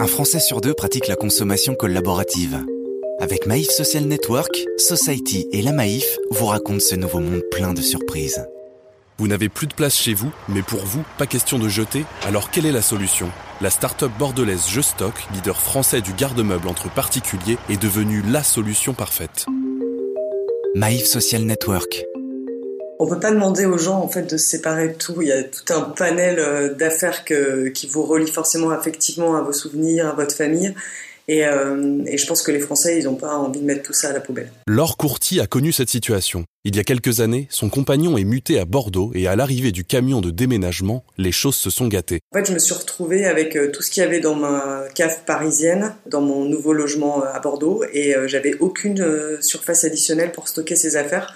Un Français sur deux pratique la consommation collaborative. Avec Maïf Social Network, Society et la Maïf vous racontent ce nouveau monde plein de surprises. Vous n'avez plus de place chez vous, mais pour vous, pas question de jeter Alors quelle est la solution? La start-up bordelaise Je Stock, leader français du garde-meuble entre particuliers, est devenue la solution parfaite. Maïf Social Network. On peut pas demander aux gens en fait de se séparer de tout. Il y a tout un panel euh, d'affaires qui vous relie forcément affectivement à vos souvenirs, à votre famille. Euh, et, je pense que les Français, ils n'ont pas envie de mettre tout ça à la poubelle. Laure Courty a connu cette situation. Il y a quelques années, son compagnon est muté à Bordeaux et à l'arrivée du camion de déménagement, les choses se sont gâtées. En fait, je me suis retrouvée avec euh, tout ce qu'il y avait dans ma cave parisienne, dans mon nouveau logement euh, à Bordeaux, et j'avais aucune surface additionnelle pour stocker ces affaires.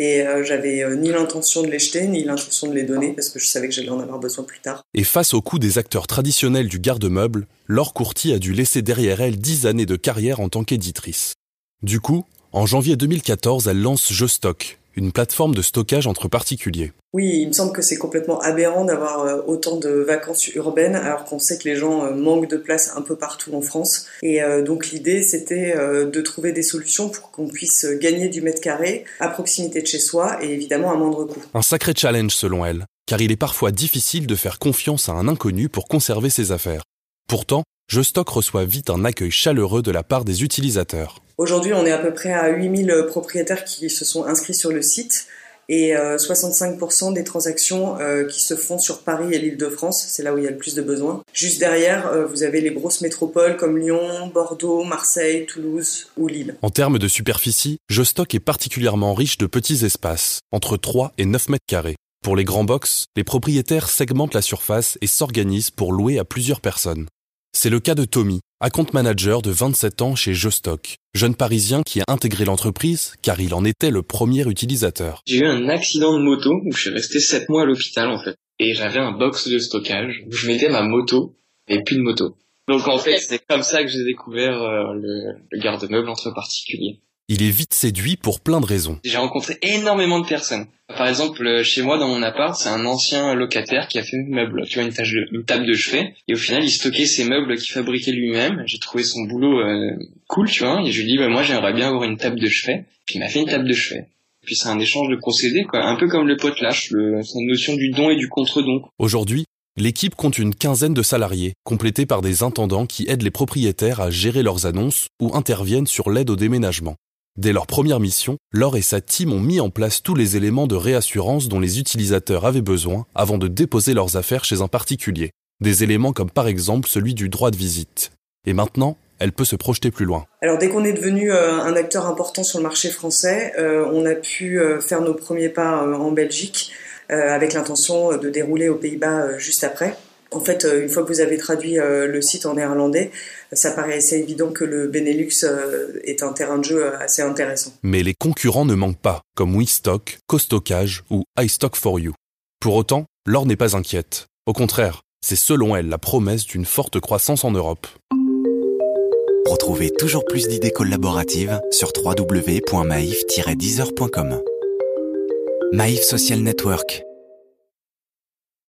Et euh, j'avais euh, ni l'intention de les jeter, ni l'intention de les donner, parce que je savais que j'allais en avoir besoin plus tard. Et face au coût des acteurs traditionnels du garde-meuble, Laure Courty a dû laisser derrière elle dix années de carrière en tant qu'éditrice. Du coup, en janvier 2014, elle lance Je Stock, une plateforme de stockage entre particuliers. Oui, il me semble que c'est complètement aberrant d'avoir euh, autant de vacances urbaines alors qu'on sait que les gens euh, manquent de place un peu partout en France. Et euh, donc l'idée c'était de trouver des solutions pour qu'on puisse gagner du mètre carré à proximité de chez soi et évidemment à moindre coût. Un sacré challenge selon elle, car il est parfois difficile de faire confiance à un inconnu pour conserver ses affaires. Pourtant, Je Stock reçoit vite un accueil chaleureux de la part des utilisateurs. Aujourd'hui, on est à peu près à 8000 propriétaires qui se sont inscrits sur le site et 65% euh, des transactions euh, qui se font sur Paris et l'Île-de-France, c'est là où il y a le plus de besoins. Juste derrière, euh, vous avez les grosses métropoles comme Lyon, Bordeaux, Marseille, Toulouse ou Lille. En termes de superficie, Jostock est particulièrement riche de petits espaces, entre 3 et 9 mètres carrés. Pour les grands box, les propriétaires segmentent la surface et s'organisent pour louer à plusieurs personnes. C'est le cas de Tommy, account manager de 27 ans chez Jostock, jeune parisien qui a intégré l'entreprise car il en était le premier utilisateur. J'ai eu un accident de moto où je suis resté 7 mois à l'hôpital en fait. Et j'avais un box de stockage où je mettais ma moto et plus de moto. Donc en fait, c'est comme ça que j'ai découvert euh, le garde-meuble entre particuliers. Il est vite séduit pour plein de raisons. J'ai rencontré énormément de personnes. Par exemple, euh, chez moi, dans mon appart, c'est un ancien locataire qui a fait une meuble, tu vois, une, table de chevet. Et au final, il stockait ses meubles qu'il fabriquait lui-même. J'ai trouvé son boulot euh, cool, tu vois. Et je lui ai dit, bah, moi, j'aimerais bien avoir une table de chevet. Puis il m'a fait une table de chevet. Puis c'est un échange de procédés, quoi. Un peu comme le le, c'est une notion du don et du contre-don. Aujourd'hui, L'équipe compte une quinzaine de salariés, complétés par des intendants qui aident les propriétaires à gérer leurs annonces ou interviennent sur l'aide au déménagement. Dès leur première mission, Laure et sa team ont mis en place tous les éléments de réassurance dont les utilisateurs avaient besoin avant de déposer leurs affaires chez un particulier. Des éléments comme par exemple celui du droit de visite. Et maintenant, elle peut se projeter plus loin. Alors dès qu'on est devenu euh, un acteur important sur le marché français, euh, on a pu euh, faire nos premiers pas en Belgique avec l'intention de dérouler aux Pays-Bas juste après. En fait, euh, une fois que vous avez traduit euh, le site en néerlandais, ça paraît assez évident que le Benelux euh, est un terrain de jeu assez intéressant. Mais les concurrents ne manquent pas, comme WeStock, CoStockage ou iStock4You. Pour autant, Laure n'est pas inquiète. Au contraire, c'est selon elle la promesse d'une forte croissance en Europe. Retrouvez toujours plus d'idées collaboratives sur www.maif-deezer.com. Maïf Social Network